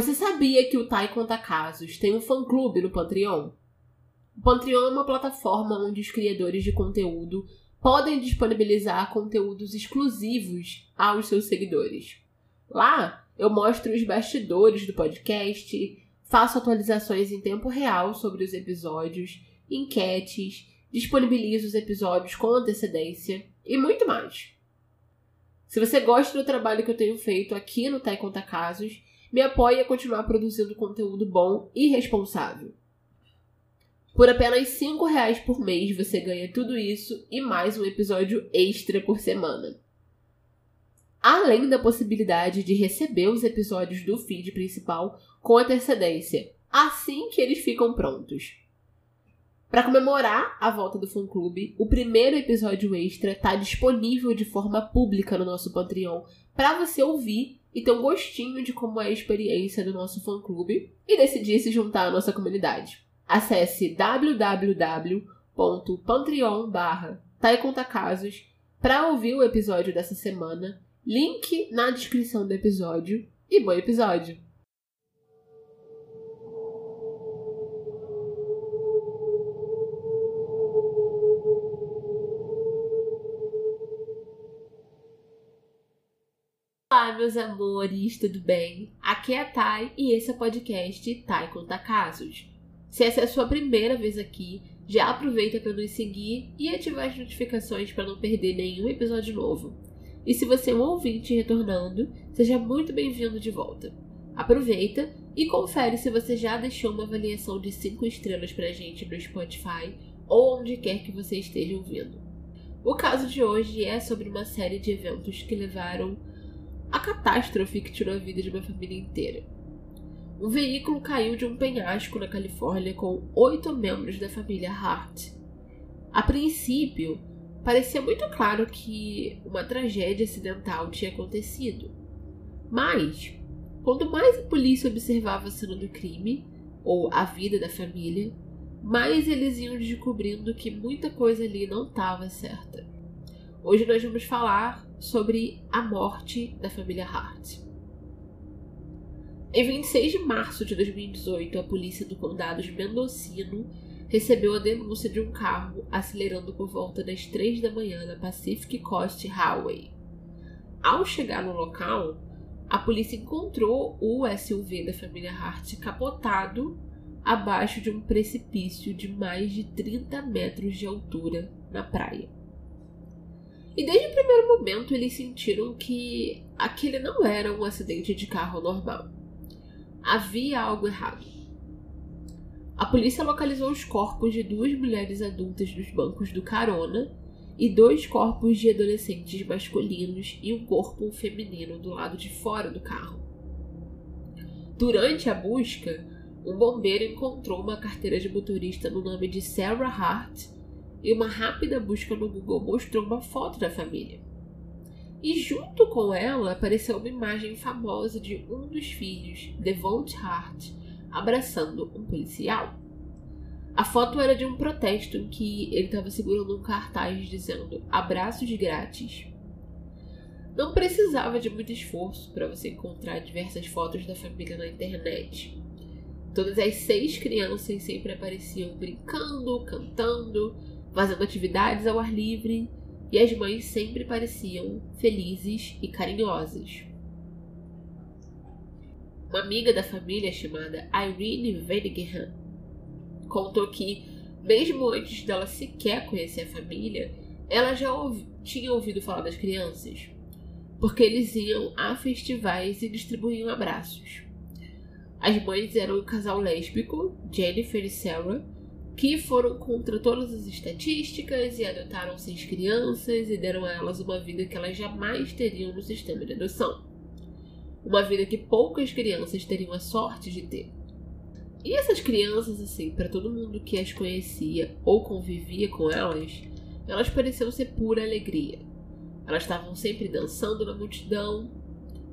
Você sabia que o Tai Conta Casos tem um fã-clube no Patreon? O Patreon é uma plataforma onde os criadores de conteúdo podem disponibilizar conteúdos exclusivos aos seus seguidores. Lá, eu mostro os bastidores do podcast, faço atualizações em tempo real sobre os episódios, enquetes, disponibilizo os episódios com antecedência e muito mais. Se você gosta do trabalho que eu tenho feito aqui no Tai Conta Casos, me apoie a continuar produzindo conteúdo bom e responsável. Por apenas R$ reais por mês você ganha tudo isso e mais um episódio extra por semana. Além da possibilidade de receber os episódios do feed principal com antecedência, assim que eles ficam prontos. Para comemorar a volta do fã clube, o primeiro episódio extra está disponível de forma pública no nosso Patreon para você ouvir e ter um gostinho de como é a experiência do nosso fã-clube e decidir se juntar à nossa comunidade. Acesse www.patreon barra para ouvir o episódio dessa semana, link na descrição do episódio e bom episódio! Meus amores, tudo bem? Aqui é a Thay e esse é o podcast Thay Conta Casos. Se essa é a sua primeira vez aqui, já aproveita para nos seguir e ativar as notificações para não perder nenhum episódio novo. E se você é um ouvinte retornando, seja muito bem-vindo de volta. Aproveita e confere se você já deixou uma avaliação de 5 estrelas pra gente no Spotify ou onde quer que você esteja ouvindo. O caso de hoje é sobre uma série de eventos que levaram a catástrofe que tirou a vida de uma família inteira. Um veículo caiu de um penhasco na Califórnia com oito membros da família Hart. A princípio, parecia muito claro que uma tragédia acidental tinha acontecido. Mas, quanto mais a polícia observava a cena do crime, ou a vida da família, mais eles iam descobrindo que muita coisa ali não estava certa. Hoje nós vamos falar sobre a morte da família Hart. Em 26 de março de 2018, a polícia do condado de Mendocino recebeu a denúncia de um carro acelerando por volta das 3 da manhã na Pacific Coast Highway. Ao chegar no local, a polícia encontrou o SUV da família Hart capotado abaixo de um precipício de mais de 30 metros de altura na praia. E desde o primeiro momento eles sentiram que aquele não era um acidente de carro normal. Havia algo errado. A polícia localizou os corpos de duas mulheres adultas nos bancos do carona e dois corpos de adolescentes masculinos e um corpo feminino do lado de fora do carro. Durante a busca, um bombeiro encontrou uma carteira de motorista no nome de Sarah Hart e uma rápida busca no Google mostrou uma foto da família. E junto com ela apareceu uma imagem famosa de um dos filhos, Devont Hart, abraçando um policial. A foto era de um protesto em que ele estava segurando um cartaz dizendo abraços grátis. Não precisava de muito esforço para você encontrar diversas fotos da família na internet. Todas as seis crianças sempre apareciam brincando, cantando, fazendo atividades ao ar livre, e as mães sempre pareciam felizes e carinhosas. Uma amiga da família chamada Irene Venigham contou que, mesmo antes dela sequer conhecer a família, ela já ouvi, tinha ouvido falar das crianças, porque eles iam a festivais e distribuíam abraços. As mães eram um casal lésbico, Jennifer e Sarah, que foram contra todas as estatísticas e adotaram seis crianças e deram a elas uma vida que elas jamais teriam no sistema de adoção. Uma vida que poucas crianças teriam a sorte de ter. E essas crianças, assim, para todo mundo que as conhecia ou convivia com elas, elas pareciam ser pura alegria. Elas estavam sempre dançando na multidão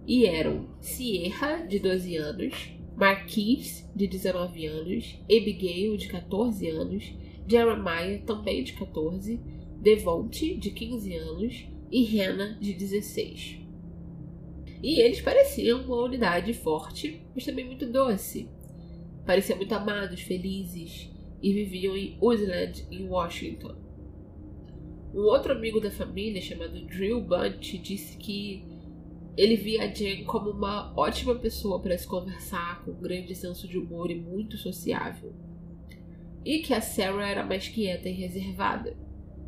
e eram Sierra, de 12 anos, Marquise, de 19 anos, Abigail, de 14 anos, Jeremiah, também de 14, Devonte, de 15 anos, e Hannah, de 16. E eles pareciam uma unidade forte, mas também muito doce. Pareciam muito amados, felizes e viviam em Woodland, em Washington. Um outro amigo da família, chamado Drew Bunch, disse que ele via a Jen como uma ótima pessoa para se conversar, com um grande senso de humor e muito sociável. E que a Sarah era mais quieta e reservada.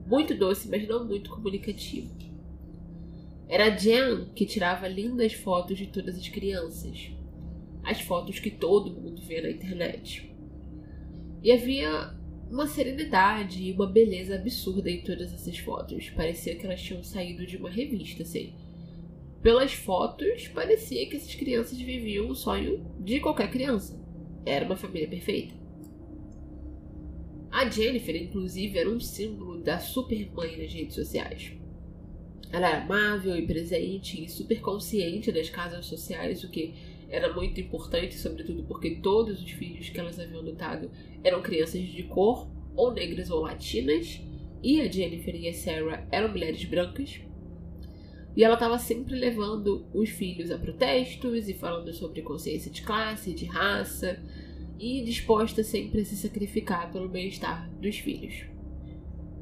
Muito doce, mas não muito comunicativa. Era a Jen que tirava lindas fotos de todas as crianças. As fotos que todo mundo vê na internet. E havia uma serenidade e uma beleza absurda em todas essas fotos. Parecia que elas tinham saído de uma revista, assim. Pelas fotos, parecia que essas crianças viviam o sonho de qualquer criança. Era uma família perfeita. A Jennifer, inclusive, era um símbolo da supermãe nas redes sociais. Ela era amável e presente e super consciente das casas sociais, o que era muito importante, sobretudo porque todos os filhos que elas haviam adotado eram crianças de cor, ou negras ou latinas, e a Jennifer e a Sarah eram mulheres brancas. E ela estava sempre levando os filhos a protestos e falando sobre consciência de classe, de raça, e disposta sempre a se sacrificar pelo bem-estar dos filhos.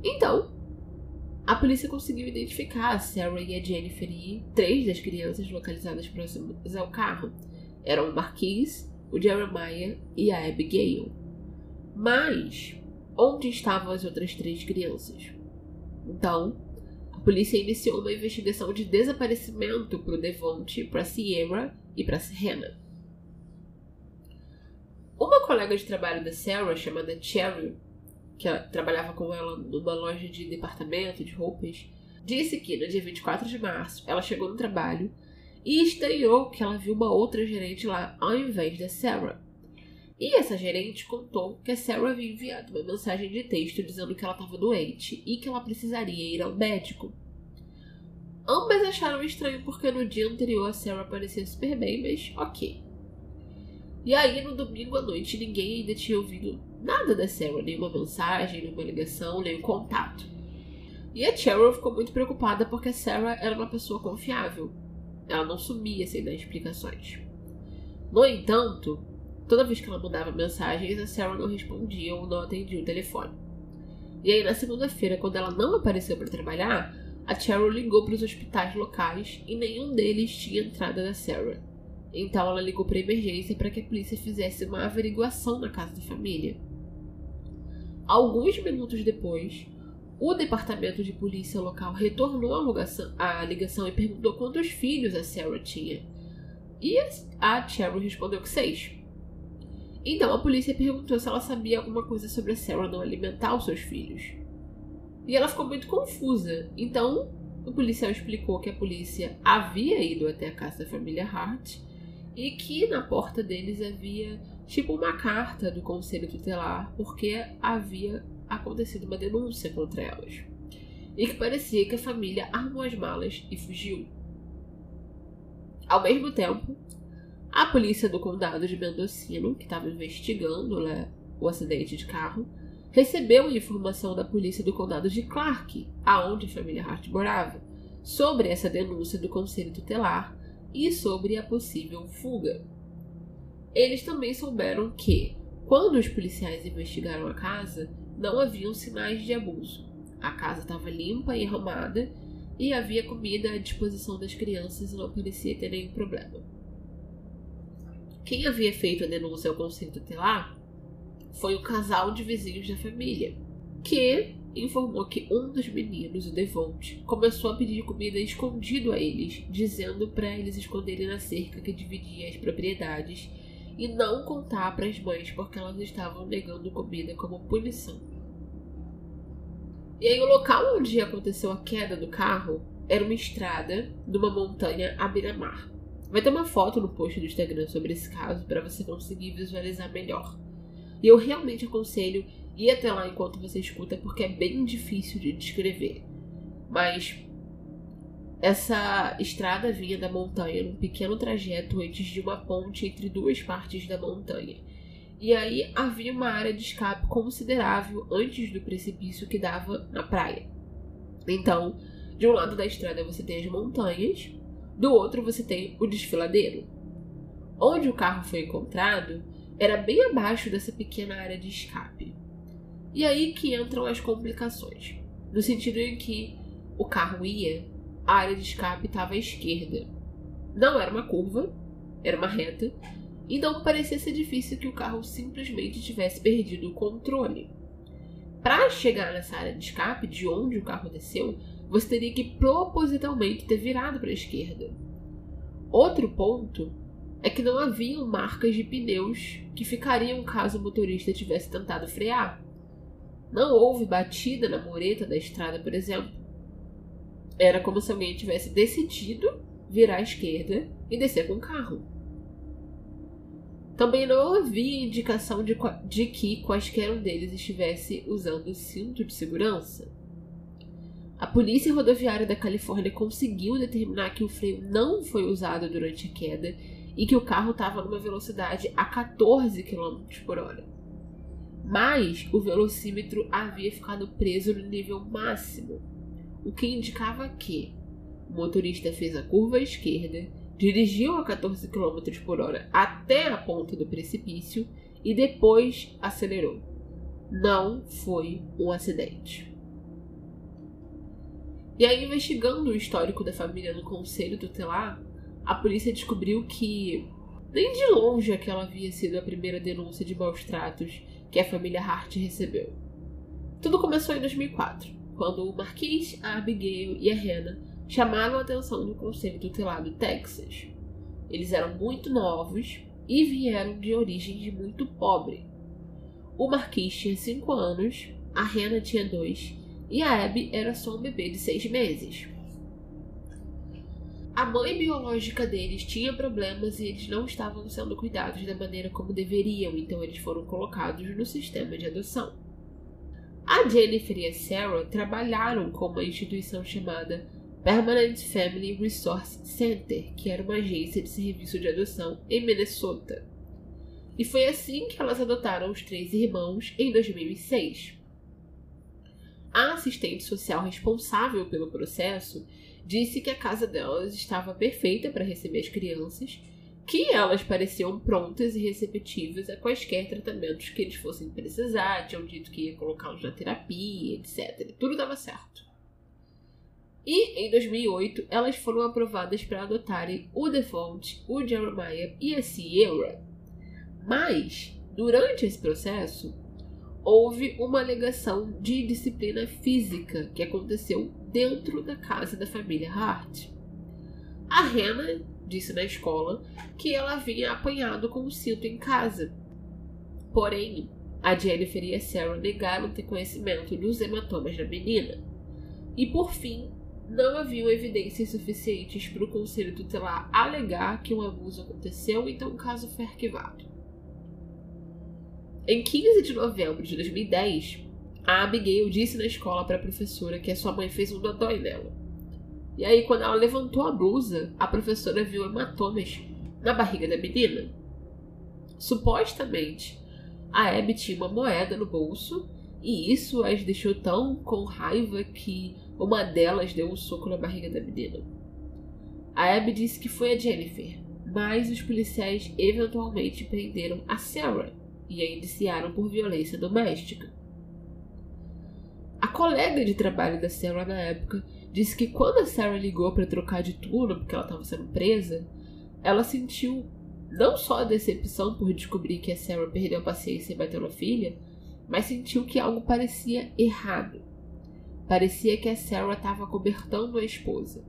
Então, a polícia conseguiu identificar a Sarah e a Jennifer e três das crianças localizadas próximas ao carro eram o Marquis, o Jeremiah e a Abigail. Mas onde estavam as outras três crianças? Então, polícia iniciou uma investigação de desaparecimento para o Devonte, para Sierra e para Serena. Uma colega de trabalho da Sarah, chamada Cherry, que trabalhava com ela numa loja de departamento de roupas, disse que no dia 24 de março ela chegou no trabalho e estranhou que ela viu uma outra gerente lá ao invés da Sarah. E essa gerente contou que a Sarah havia enviado uma mensagem de texto dizendo que ela estava doente e que ela precisaria ir ao médico. Ambas acharam estranho porque no dia anterior a Sarah parecia super bem, mas ok. E aí, no domingo à noite, ninguém ainda tinha ouvido nada da Sarah, nenhuma mensagem, nenhuma ligação, nenhum contato. E a Cheryl ficou muito preocupada porque a Sarah era uma pessoa confiável, ela não sumia sem dar explicações. No entanto, toda vez que ela mandava mensagens, a Sarah não respondia ou não atendia o telefone. E aí, na segunda-feira, quando ela não apareceu para trabalhar, a Cheryl ligou para os hospitais locais e nenhum deles tinha entrada da Sarah. Então ela ligou para emergência para que a polícia fizesse uma averiguação na casa da família. Alguns minutos depois, o departamento de polícia local retornou a, a ligação e perguntou quantos filhos a Sarah tinha. E a Cheryl respondeu que seis. Então a polícia perguntou se ela sabia alguma coisa sobre a Sarah não alimentar os seus filhos. E ela ficou muito confusa. Então o policial explicou que a polícia havia ido até a casa da família Hart e que na porta deles havia tipo uma carta do conselho tutelar porque havia acontecido uma denúncia contra elas. E que parecia que a família armou as malas e fugiu. Ao mesmo tempo, a polícia do condado de Mendocino, que estava investigando né, o acidente de carro, recebeu informação da polícia do condado de Clark, aonde a família Hart morava, sobre essa denúncia do conselho tutelar e sobre a possível fuga. Eles também souberam que, quando os policiais investigaram a casa, não haviam sinais de abuso. A casa estava limpa e arrumada e havia comida à disposição das crianças e não parecia ter nenhum problema. Quem havia feito a denúncia ao conselho tutelar foi o casal de vizinhos da família, que informou que um dos meninos, o Devonte, começou a pedir comida escondido a eles, dizendo para eles esconderem na cerca que dividia as propriedades e não contar para as mães porque elas estavam negando comida como punição. E aí, o local onde aconteceu a queda do carro era uma estrada de uma montanha à beira-mar. Vai ter uma foto no post do Instagram sobre esse caso para você conseguir visualizar melhor. E eu realmente aconselho ir até lá enquanto você escuta, porque é bem difícil de descrever. Mas essa estrada vinha da montanha num pequeno trajeto antes de uma ponte entre duas partes da montanha. E aí havia uma área de escape considerável antes do precipício que dava na praia. Então, de um lado da estrada você tem as montanhas, Do outro, você tem o desfiladeiro. Onde o carro foi encontrado era bem abaixo dessa pequena área de escape. E aí que entram as complicações, no sentido em que o carro ia, a área de escape estava à esquerda. Não era uma curva, era uma reta, então parecia ser difícil que o carro simplesmente tivesse perdido o controle. Para chegar nessa área de escape, de onde o carro desceu, você teria que propositalmente ter virado para a esquerda. Outro ponto é que não haviam marcas de pneus que ficariam caso o motorista tivesse tentado frear. Não houve batida na mureta da estrada, por exemplo. Era como se alguém tivesse decidido virar à esquerda e descer com o carro. Também não havia indicação de, de que quaisquer um deles estivesse usando cinto de segurança. A Polícia Rodoviária da Califórnia conseguiu determinar que o freio não foi usado durante a queda e que o carro estava numa velocidade a 14 km por hora. Mas o velocímetro havia ficado preso no nível máximo, o que indicava que o motorista fez a curva à esquerda, dirigiu a 14 km por hora até a ponta do precipício e depois acelerou. Não foi um acidente. E aí, investigando o histórico da família no conselho tutelar, a polícia descobriu que nem de longe aquela havia sido a primeira denúncia de maus tratos que a família Hart recebeu. Tudo começou em 2004, quando o Marquis, a Abigail e a Hannah chamaram a atenção do conselho tutelar do Texas. Eles eram muito novos e vieram de origem muito pobre. O Marquis tinha 5 anos, a Hannah tinha 2 e a Abby era só um bebê de seis meses. A mãe biológica deles tinha problemas e eles não estavam sendo cuidados da maneira como deveriam, então eles foram colocados no sistema de adoção. A Jennifer e a Sarah trabalharam com uma instituição chamada Permanent Family Resource Center, que era uma agência de serviço de adoção em Minnesota. E foi assim que elas adotaram os três irmãos em 2006. A assistente social responsável pelo processo disse que a casa delas estava perfeita para receber as crianças, que elas pareciam prontas e receptivas a quaisquer tratamentos que eles fossem precisar, tinham dito que ia colocá-los na terapia, etc. Tudo dava certo. E em 2008, elas foram aprovadas para adotarem o Default, o Jeremiah e a Sierra. Mas, durante esse processo, houve uma alegação de disciplina física que aconteceu dentro da casa da família Hart. A Hannah disse na escola que ela havia apanhado com o cinto em casa. Porém, a Jennifer e a Sarah negaram ter conhecimento dos hematomas da menina. E por fim, não haviam evidências suficientes para o conselho tutelar alegar que um abuso aconteceu, então o caso foi arquivado. Em 15 de novembro de 2010, a Abigail disse na escola para a professora que a sua mãe fez um dodói nela. E aí, quando ela levantou a blusa, a professora viu hematomas na barriga da menina. Supostamente, a Abby tinha uma moeda no bolso e isso as deixou tão com raiva que uma delas deu um soco na barriga da menina. A Abby disse que foi a Jennifer, mas os policiais eventualmente prenderam a Sarah, e a indiciaram por violência doméstica. A colega de trabalho da Sarah na época disse que quando a Sarah ligou para trocar de turno porque ela estava sendo presa, ela sentiu não só a decepção por descobrir que a Sarah perdeu a paciência e bateu na filha, mas sentiu que algo parecia errado. Parecia que a Sarah estava cobertando a esposa.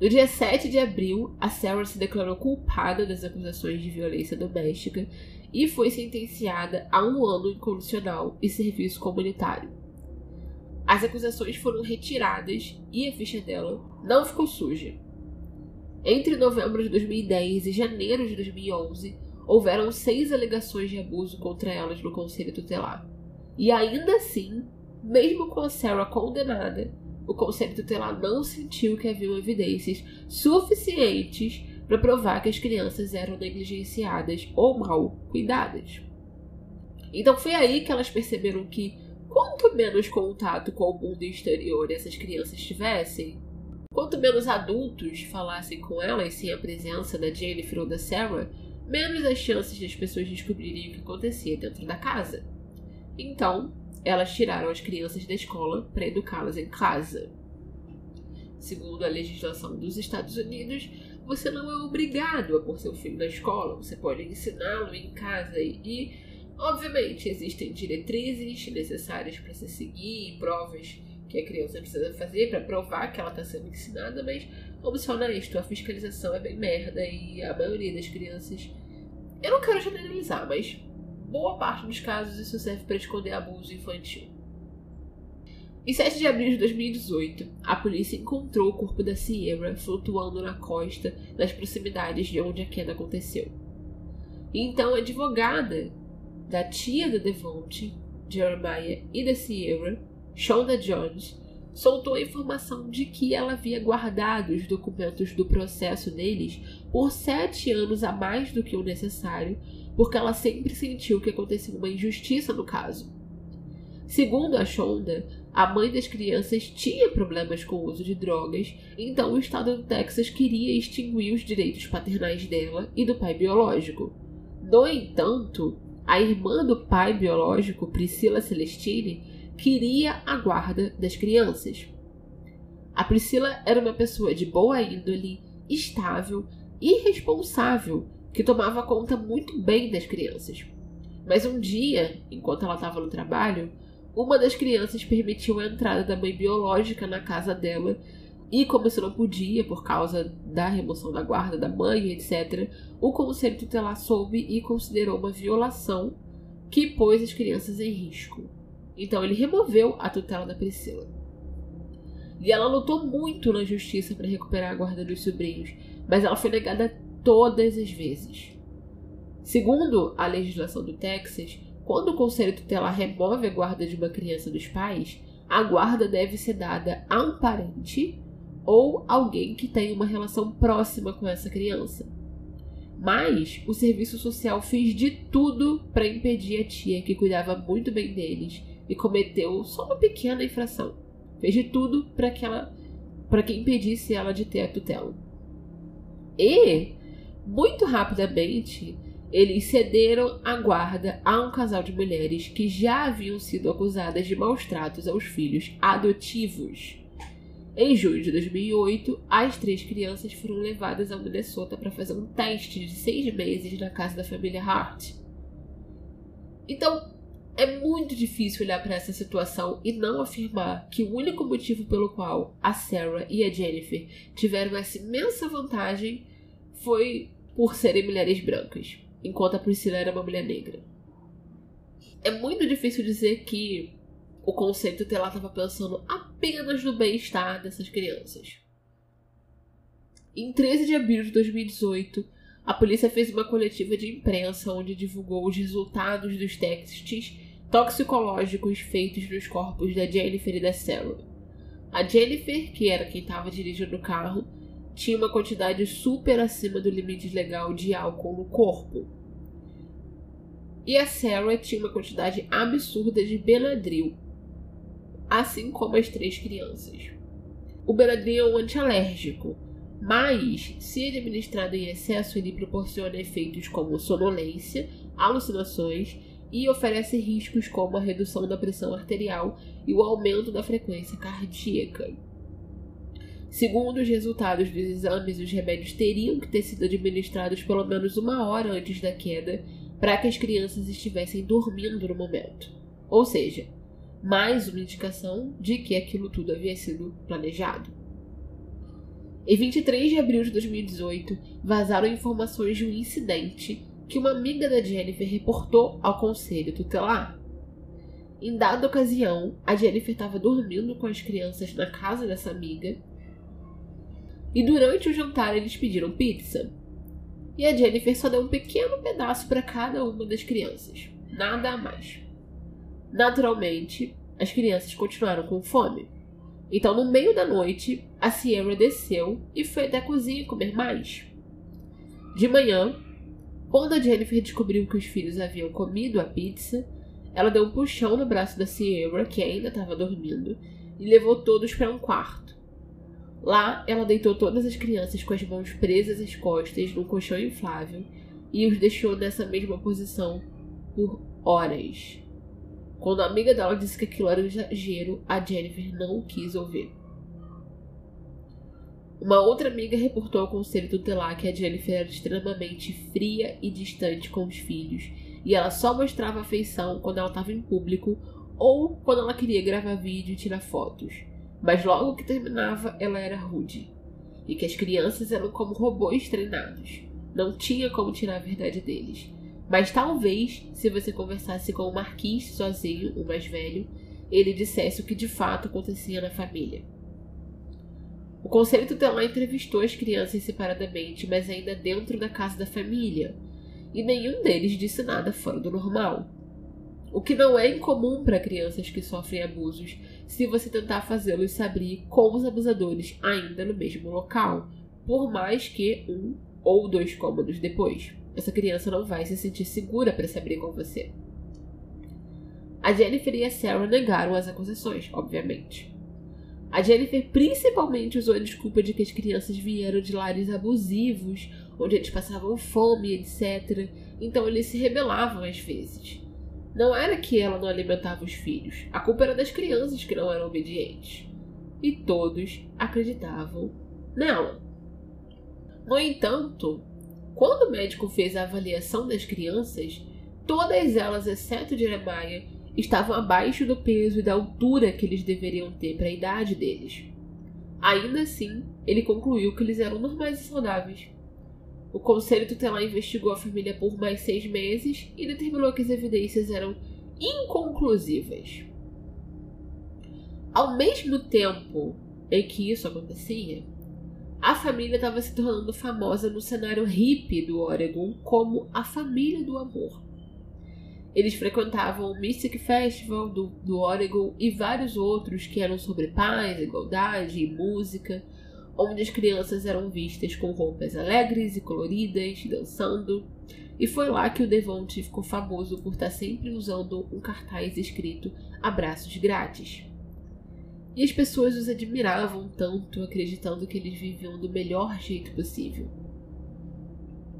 No dia 7 de abril, a Sarah se declarou culpada das acusações de violência doméstica e foi sentenciada a um ano incondicional e serviço comunitário. As acusações foram retiradas e a ficha dela não ficou suja. Entre novembro de 2010 e janeiro de 2011, houveram seis alegações de abuso contra elas no Conselho Tutelar. E ainda assim, mesmo com a Sarah condenada, o Conselho Tutelar não sentiu que haviam evidências suficientes para provar que as crianças eram negligenciadas ou mal cuidadas. Então foi aí que elas perceberam que quanto menos contato com o mundo exterior essas crianças tivessem, Quanto menos adultos falassem com elas sem a presença da Jennifer ou da Sarah, menos as chances das pessoas descobrirem o que acontecia dentro da casa. Então, elas tiraram as crianças da escola para educá-las em casa. Segundo a legislação dos Estados Unidos, você não é obrigado a pôr seu filho na escola, você pode ensiná-lo em casa e, obviamente, existem diretrizes necessárias para se seguir provas que a criança precisa fazer para provar que ela está sendo ensinada, mas vamos ser honestos, a fiscalização é bem merda e a maioria das crianças. Eu não quero generalizar, mas boa parte dos casos isso serve para esconder abuso infantil. Em 7 de abril de 2018, a polícia encontrou o corpo da Sierra flutuando na costa nas proximidades de onde a queda aconteceu. Então a advogada da tia da Devonte, Jeremiah e da Sierra, Shonda Jones, soltou a informação de que ela havia guardado os documentos do processo deles por sete anos a mais do que o necessário, porque ela sempre sentiu que acontecia uma injustiça no caso. Segundo a Shonda, a mãe das crianças tinha problemas com o uso de drogas, então o estado do Texas queria extinguir os direitos paternais dela e do pai biológico. No entanto, a irmã do pai biológico, Priscila Celestine, queria a guarda das crianças. A Priscila era uma pessoa de boa índole, estável e responsável, que tomava conta muito bem das crianças. Mas um dia, enquanto ela estava no trabalho, uma das crianças permitiu a entrada da mãe biológica na casa dela e, como isso não podia por causa da remoção da guarda da mãe, etc., o conselho tutelar soube e considerou uma violação que pôs as crianças em risco. Então ele removeu a tutela da Priscila. E ela lutou muito na justiça para recuperar a guarda dos sobrinhos, mas ela foi negada todas as vezes. Segundo a legislação do Texas, quando o conselho tutelar remove a guarda de uma criança dos pais, a guarda deve ser dada a um parente ou alguém que tenha uma relação próxima com essa criança. Mas o serviço social fez de tudo para impedir a tia que cuidava muito bem deles e cometeu só uma pequena infração. Fez de tudo para que ela para que impedisse ela de ter a tutela. E muito rapidamente eles cederam a guarda a um casal de mulheres que já haviam sido acusadas de maus tratos aos filhos adotivos. Em junho de 2008, as três crianças foram levadas ao Minnesota para fazer um teste de seis meses na casa da família Hart. Então, é muito difícil olhar para essa situação e não afirmar que o único motivo pelo qual a Sarah e a Jennifer tiveram essa imensa vantagem foi por serem mulheres brancas enquanto a Priscila era uma mulher negra. É muito difícil dizer que o conceito tutelar estava pensando apenas no bem-estar dessas crianças. Em 13 de abril de 2018, a polícia fez uma coletiva de imprensa onde divulgou os resultados dos testes toxicológicos feitos nos corpos da Jennifer e da Sarah. A Jennifer, que era quem estava dirigindo o carro, tinha uma quantidade super acima do limite legal de álcool no corpo. E a Sarah tinha uma quantidade absurda de Benadryl, assim como as três crianças. O Benadryl é um antialérgico, mas, se administrado em excesso, ele proporciona efeitos como sonolência, alucinações e oferece riscos como a redução da pressão arterial e o aumento da frequência cardíaca. Segundo os resultados dos exames, os remédios teriam que ter sido administrados pelo menos uma hora antes da queda para que as crianças estivessem dormindo no momento. Ou seja, mais uma indicação de que aquilo tudo havia sido planejado. Em 23 de abril de 2018, vazaram informações de um incidente que uma amiga da Jennifer reportou ao conselho tutelar. Em dada ocasião, a Jennifer estava dormindo com as crianças na casa dessa amiga e durante o jantar eles pediram pizza. E a Jennifer só deu um pequeno pedaço para cada uma das crianças, nada a mais. Naturalmente, as crianças continuaram com fome. Então, no meio da noite, a Sierra desceu e foi até a cozinha comer mais. De manhã, quando a Jennifer descobriu que os filhos haviam comido a pizza, ela deu um puxão no braço da Sierra, que ainda estava dormindo, e levou todos para um quarto. Lá, ela deitou todas as crianças com as mãos presas às costas num colchão inflável e os deixou nessa mesma posição por horas. Quando a amiga dela disse que aquilo era um exagero, a Jennifer não quis ouvir. Uma outra amiga reportou ao conselho tutelar que a Jennifer era extremamente fria e distante com os filhos, e ela só mostrava afeição quando ela estava em público ou quando ela queria gravar vídeo e tirar fotos. Mas logo que terminava, ela era rude. E que as crianças eram como robôs treinados. Não tinha como tirar a verdade deles. Mas talvez, se você conversasse com o Marquis sozinho, o mais velho, ele dissesse o que de fato acontecia na família. O conselho tutelar entrevistou as crianças separadamente, mas ainda dentro da casa da família, e nenhum deles disse nada fora do normal. O que não é incomum para crianças que sofrem abusos se você tentar fazê-los se abrir com os abusadores ainda no mesmo local, por mais que um ou dois cômodos depois. Essa criança não vai se sentir segura para se abrir com você. A Jennifer e a Sarah negaram as acusações, obviamente. A Jennifer principalmente usou a desculpa de que as crianças vieram de lares abusivos, onde eles passavam fome, etc. Então eles se rebelavam às vezes. Não era que ela não alimentava os filhos, a culpa era das crianças que não eram obedientes. E todos acreditavam nela. No entanto, quando o médico fez a avaliação das crianças, todas elas, exceto Jeremiah, estavam abaixo do peso e da altura que eles deveriam ter para a idade deles. Ainda assim, ele concluiu que eles eram normais e saudáveis. O conselho tutelar investigou a família por mais seis meses e determinou que as evidências eram inconclusivas. Ao mesmo tempo em que isso acontecia, a família estava se tornando famosa no cenário hippie do Oregon como a família do amor. Eles frequentavam o Mystic Festival do, do Oregon e vários outros que eram sobre paz, igualdade e música, onde as crianças eram vistas com roupas alegres e coloridas, dançando. E foi lá que o Devonte ficou famoso por estar sempre usando um cartaz escrito Abraços Grátis. E as pessoas os admiravam tanto, acreditando que eles viviam do melhor jeito possível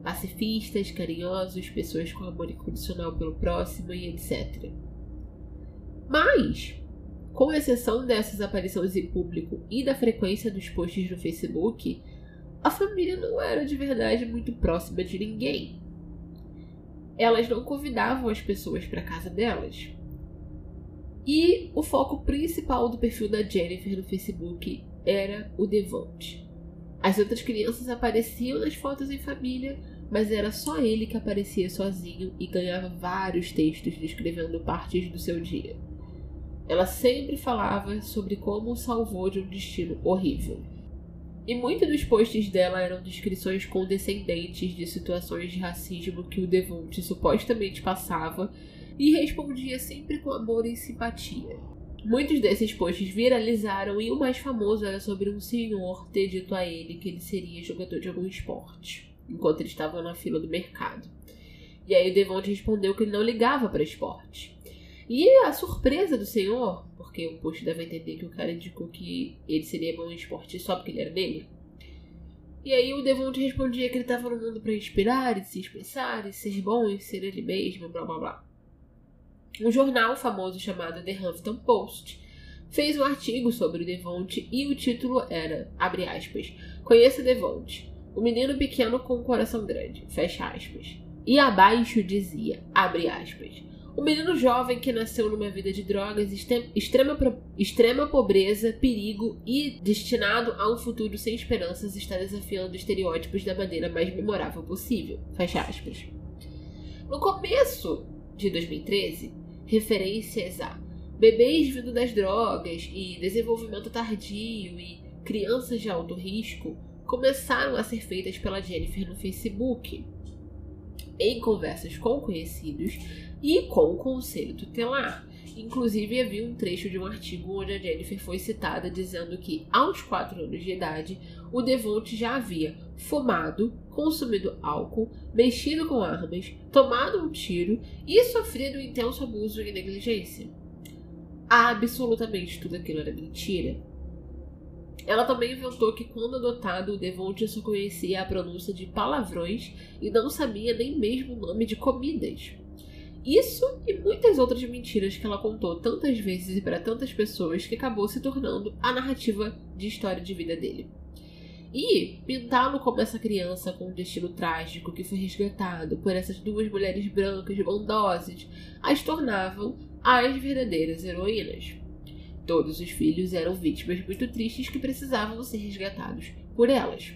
pacifistas, carinhosos, pessoas com amor incondicional pelo próximo e etc. Mas, com exceção dessas aparições em público e da frequência dos posts no Facebook, a família não era de verdade muito próxima de ninguém. Elas não convidavam as pessoas para casa delas. E o foco principal do perfil da Jennifer no Facebook era o Devonte. As outras crianças apareciam nas fotos em família, mas era só ele que aparecia sozinho e ganhava vários textos descrevendo partes do seu dia. Ela sempre falava sobre como o salvou de um destino horrível. E muitos dos posts dela eram descrições condescendentes de situações de racismo que o Devonte supostamente passava e respondia sempre com amor e simpatia. Muitos desses posts viralizaram e o mais famoso era sobre um senhor ter dito a ele que ele seria jogador de algum esporte, enquanto ele estava na fila do mercado. E aí o Devonte respondeu que ele não ligava para esporte. E a surpresa do senhor, porque o post deve entender que o cara indicou que ele seria bom em esporte só porque ele era negro. E aí o Devonte respondia que ele estava no mundo para inspirar e se expressar e ser bom e ser ele mesmo, blá blá blá. Um jornal famoso chamado The Huffington Post fez um artigo sobre o Devonte e o título era, abre aspas, Conheça Devonte, o menino pequeno com o coração grande, fecha aspas. E abaixo dizia, abre aspas, o menino jovem que nasceu numa vida de drogas, extrema, extrema pobreza, perigo e destinado a um futuro sem esperanças está desafiando estereótipos da maneira mais memorável possível. Fecha aspas. No começo de 2013, referências a bebês vindo das drogas e desenvolvimento tardio e crianças de alto risco começaram a ser feitas pela Jennifer no Facebook, em conversas com conhecidos e com o conselho tutelar. Inclusive, havia um trecho de um artigo onde a Jennifer foi citada dizendo que, aos 4 anos de idade, o Devonte já havia fumado, consumido álcool, mexido com armas, tomado um tiro e sofrido intenso abuso e negligência. Absolutamente tudo aquilo era mentira. Ela também inventou que, quando adotado, o Devonte só conhecia a pronúncia de palavrões e não sabia nem mesmo o nome de comidas. Isso e muitas outras mentiras que ela contou tantas vezes e para tantas pessoas que acabou se tornando a narrativa de história de vida dele. E pintá-lo como essa criança com um destino trágico que foi resgatado por essas duas mulheres brancas bondosas as tornavam as verdadeiras heroínas. Todos os filhos eram vítimas muito tristes que precisavam ser resgatados por elas.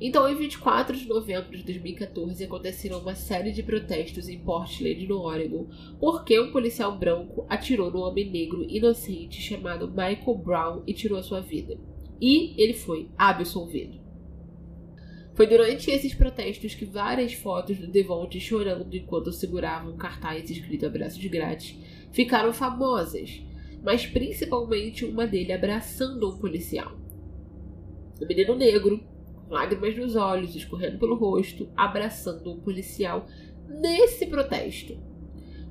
Então, em 24 de novembro de 2014, aconteceram uma série de protestos em Portland, no Oregon, porque um policial branco atirou no homem negro inocente chamado Michael Brown e tirou sua vida. E ele foi absolvido. Foi durante esses protestos que várias fotos do Devonte chorando enquanto segurava um cartaz escrito abraços grátis ficaram famosas, mas principalmente uma dele abraçando um policial. O menino negro, lágrimas nos olhos, escorrendo pelo rosto, abraçando um policial nesse protesto.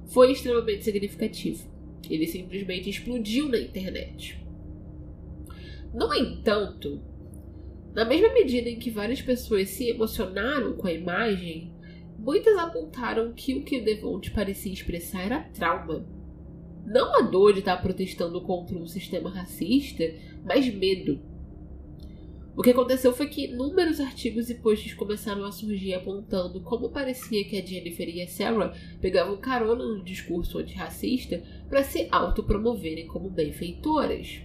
Foi extremamente significativo. Ele simplesmente explodiu na internet. No entanto, na mesma medida em que várias pessoas se emocionaram com a imagem, muitas apontaram que o que o Devonte parecia expressar era trauma. Não a dor de estar protestando contra um sistema racista, mas medo o que aconteceu foi que inúmeros artigos e posts começaram a surgir apontando como parecia que a Jennifer e a Sarah pegavam carona no discurso antirracista para se autopromoverem como benfeitoras.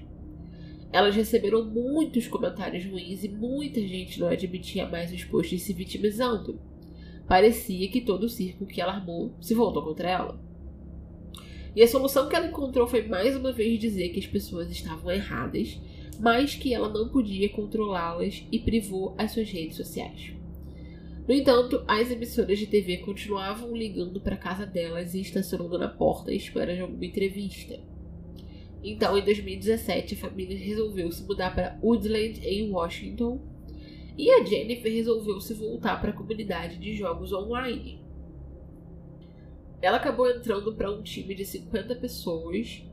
Elas receberam muitos comentários ruins e muita gente não admitia mais os posts se vitimizando. Parecia que todo o circo que ela armou se voltou contra ela. E a solução que ela encontrou foi mais uma vez dizer que as pessoas estavam erradas mas que ela não podia controlá-las e privou as suas redes sociais. No entanto, as emissoras de TV continuavam ligando para a casa delas e estacionando na porta à espera de alguma entrevista. Então, em 2017, a família resolveu se mudar para Woodland, em Washington, e a Jennifer resolveu se voltar para a comunidade de jogos online. Ela acabou entrando para um time de 50 pessoas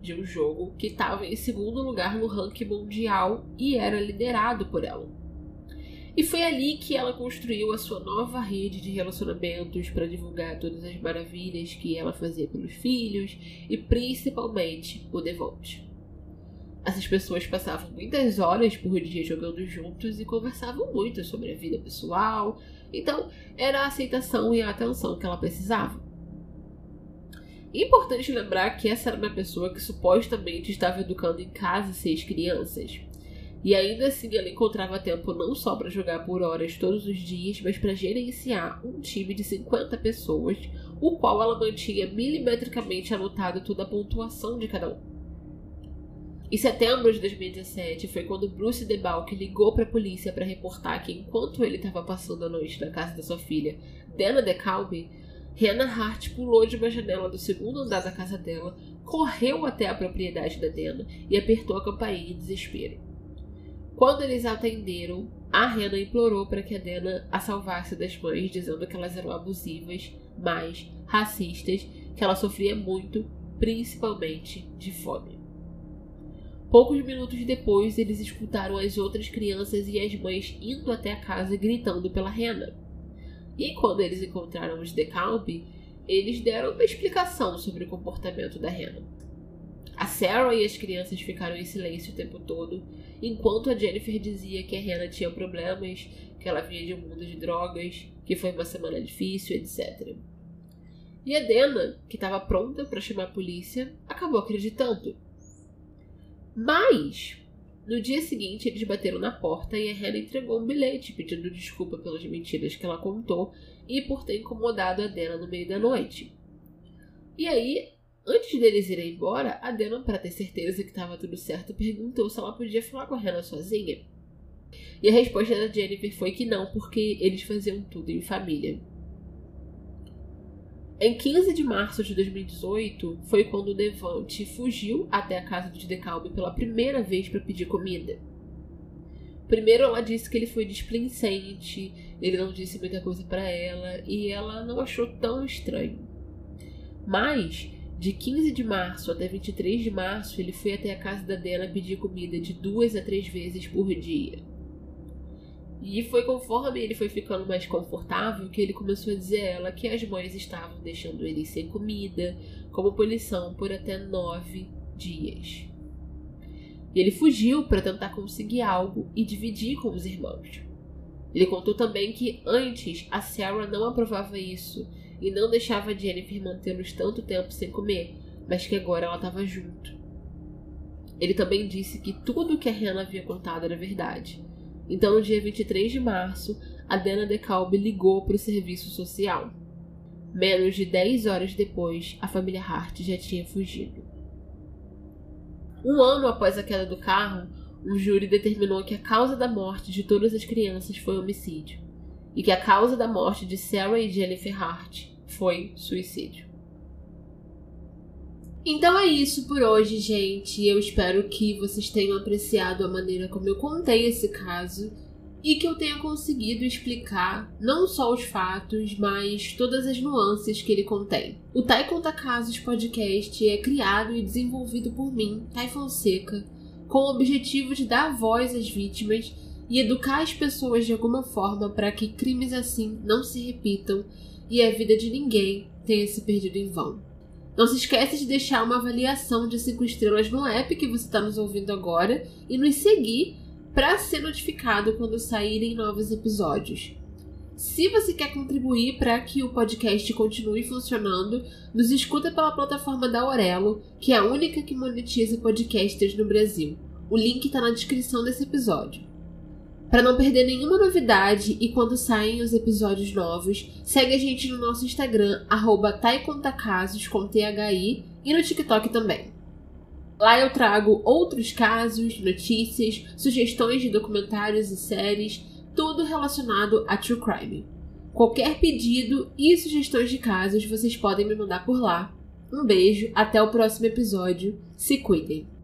de um jogo que estava em segundo lugar no ranking mundial e era liderado por ela. E foi ali que ela construiu a sua nova rede de relacionamentos para divulgar todas as maravilhas que ela fazia pelos filhos e principalmente o Devonte. Essas pessoas passavam muitas horas por dia jogando juntos e conversavam muito sobre a vida pessoal, então era a aceitação e a atenção que ela precisava. Importante lembrar que essa era uma pessoa que supostamente estava educando em casa seis crianças. E ainda assim ela encontrava tempo não só para jogar por horas todos os dias, mas para gerenciar um time de 50 pessoas, o qual ela mantinha milimetricamente anotado toda a pontuação de cada um. Em setembro de 2017 foi quando Bruce DeBalk ligou para a polícia para reportar que enquanto ele estava passando a noite na casa da sua filha, Dana DeKalb, Hannah Hart pulou de uma janela do segundo andar da casa dela, correu até a propriedade da Dena e apertou a campainha em desespero. Quando eles atenderam, a Hannah implorou para que a Dena a salvasse das mães, dizendo que elas eram abusivas, mais racistas, que ela sofria muito, principalmente de fome. Poucos minutos depois, eles escutaram as outras crianças e as mães indo até a casa gritando pela Hannah. E quando eles encontraram os DeKalb, eles deram uma explicação sobre o comportamento da Hannah. A Sarah e as crianças ficaram em silêncio o tempo todo, enquanto a Jennifer dizia que a Hannah tinha problemas, que ela vinha de um mundo de drogas, que foi uma semana difícil, etc. E a Dena, que estava pronta para chamar a polícia, acabou acreditando. Mas no dia seguinte, eles bateram na porta e a Hannah entregou um bilhete pedindo desculpa pelas mentiras que ela contou e por ter incomodado a Dena no meio da noite. E aí, antes deles irem embora, a Dena, para ter certeza que estava tudo certo, perguntou se ela podia falar com a Hannah sozinha. E a resposta da Jennifer foi que não, porque eles faziam tudo em família. Em 15 de março de 2018 foi quando Devante fugiu até a casa de DeKalb pela primeira vez para pedir comida. Primeiro ela disse que ele foi displicente, ele não disse muita coisa para ela e ela não achou tão estranho. Mas De 15 de março até 23 de março, ele foi até a casa da Dana pedir comida de duas a três vezes por dia. E foi conforme ele foi ficando mais confortável que ele começou a dizer a ela que as mães estavam deixando ele sem comida, como punição por até nove dias. E ele fugiu para tentar conseguir algo e dividir com os irmãos. Ele contou também que antes a Sarah não aprovava isso e não deixava Jennifer mantê-los tanto tempo sem comer, mas que agora ela estava junto. Ele também disse que tudo o que a Hannah havia contado era verdade. Então, no dia 23 de março, a Dana DeKalb ligou para o serviço social. Menos de 10 horas depois, a família Hart já tinha fugido. Um ano após a queda do carro, o júri determinou que a causa da morte de todas as crianças foi homicídio e que a causa da morte de Sarah e Jennifer Hart foi suicídio. Então é isso por hoje, gente. Eu espero que vocês tenham apreciado a maneira como eu contei esse caso e que eu tenha conseguido explicar não só os fatos, mas todas as nuances que ele contém. O Tai Conta Casos podcast é criado e desenvolvido por mim, Tai Fonseca, com o objetivo de dar voz às vítimas e educar as pessoas de alguma forma para que crimes assim não se repitam e a vida de ninguém tenha se perdido em vão. Não se esqueça de deixar uma avaliação de 5 estrelas no app que você está nos ouvindo agora e nos seguir para ser notificado quando saírem novos episódios. Se você quer contribuir para que o podcast continue funcionando, nos escuta pela plataforma da Aurelo, que é a única que monetiza podcasters no Brasil. O link está na descrição desse episódio. Para não perder nenhuma novidade e quando saem os episódios novos, segue a gente no nosso Instagram, arroba taicontacasos com THI e no TikTok também. Lá eu trago outros casos, notícias, sugestões de documentários e séries, tudo relacionado a True Crime. Qualquer pedido e sugestões de casos vocês podem me mandar por lá. Um beijo, até o próximo episódio. Se cuidem!